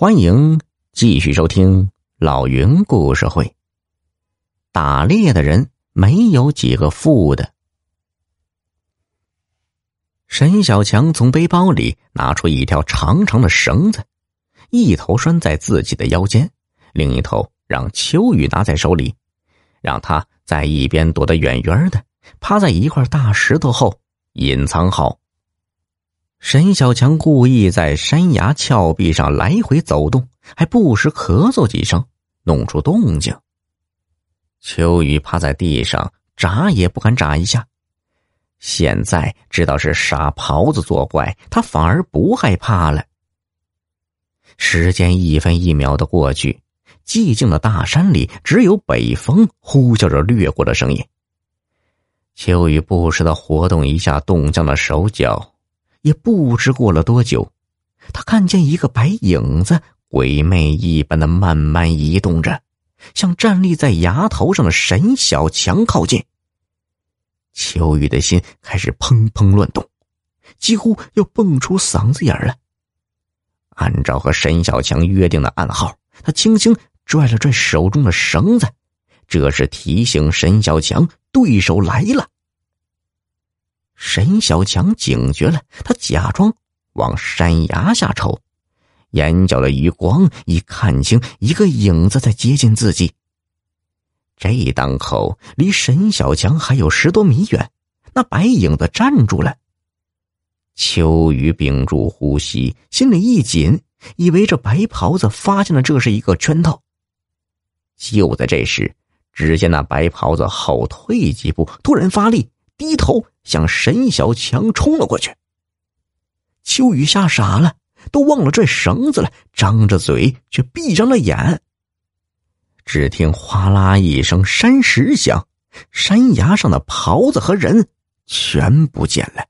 欢迎继续收听老云故事会。打猎的人没有几个富的。沈小强从背包里拿出一条长长的绳子，一头拴在自己的腰间，另一头让秋雨拿在手里，让他在一边躲得远远的，趴在一块大石头后隐藏好。沈小强故意在山崖峭壁上来回走动，还不时咳嗽几声，弄出动静。秋雨趴在地上，眨也不敢眨一下。现在知道是傻狍子作怪，他反而不害怕了。时间一分一秒的过去，寂静的大山里只有北风呼啸着掠过的声音。秋雨不时的活动一下冻僵的手脚。也不知过了多久，他看见一个白影子，鬼魅一般的慢慢移动着，向站立在崖头上的沈小强靠近。秋雨的心开始砰砰乱动，几乎要蹦出嗓子眼了。按照和沈小强约定的暗号，他轻轻拽了拽手中的绳子，这是提醒沈小强对手来了。沈小强警觉了，他假装往山崖下瞅，眼角的余光已看清一个影子在接近自己。这当口离沈小强还有十多米远，那白影子站住了。秋雨屏住呼吸，心里一紧，以为这白袍子发现了这是一个圈套。就在这时，只见那白袍子后退几步，突然发力。低头向沈小强冲了过去。秋雨吓傻了，都忘了拽绳子了，张着嘴却闭上了眼。只听哗啦一声山石响，山崖上的袍子和人全不见了。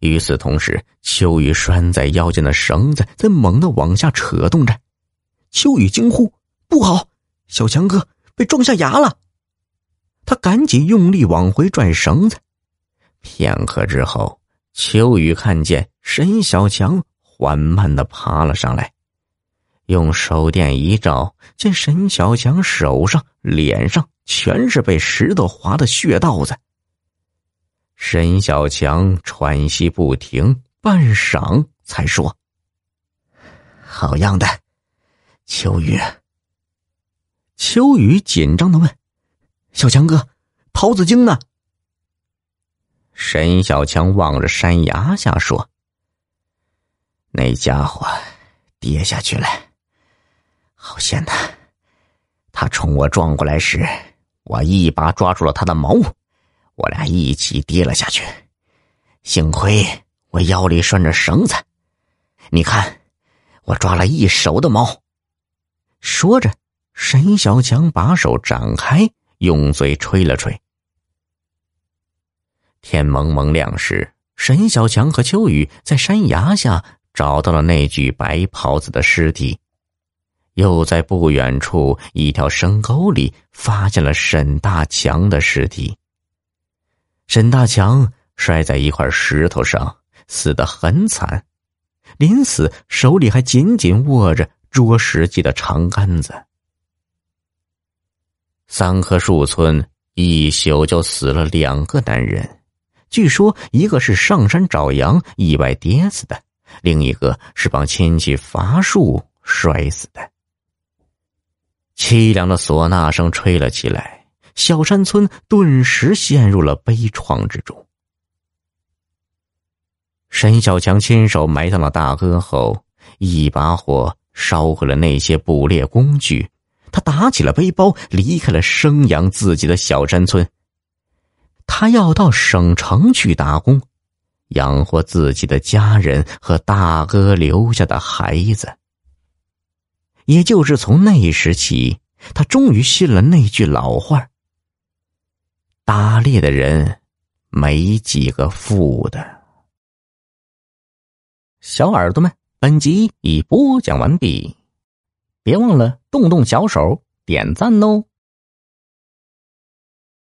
与此同时，秋雨拴在腰间的绳子在猛地往下扯动着。秋雨惊呼：“不好，小强哥被撞下崖了！”他赶紧用力往回拽绳子，片刻之后，秋雨看见沈小强缓慢的爬了上来，用手电一照，见沈小强手上、脸上全是被石头划的血道子。沈小强喘息不停，半晌才说：“好样的，秋雨。”秋雨紧张的问。小强哥，袍子精呢？沈小强望着山崖下说：“那家伙跌下去了，好险呐！他冲我撞过来时，我一把抓住了他的毛，我俩一起跌了下去。幸亏我腰里拴着绳子，你看，我抓了一手的毛。”说着，沈小强把手展开。用嘴吹了吹。天蒙蒙亮时，沈小强和秋雨在山崖下找到了那具白袍子的尸体，又在不远处一条深沟里发现了沈大强的尸体。沈大强摔在一块石头上，死得很惨，临死手里还紧紧握着捉石记的长杆子。三棵树村一宿就死了两个男人，据说一个是上山找羊意外跌死的，另一个是帮亲戚伐树摔死的。凄凉的唢呐声吹了起来，小山村顿时陷入了悲怆之中。沈小强亲手埋葬了大哥后，一把火烧毁了那些捕猎工具。他打起了背包，离开了生养自己的小山村。他要到省城去打工，养活自己的家人和大哥留下的孩子。也就是从那时起，他终于信了那句老话：“打猎的人没几个富的。”小耳朵们，本集已播讲完毕。别忘了动动小手点赞哦！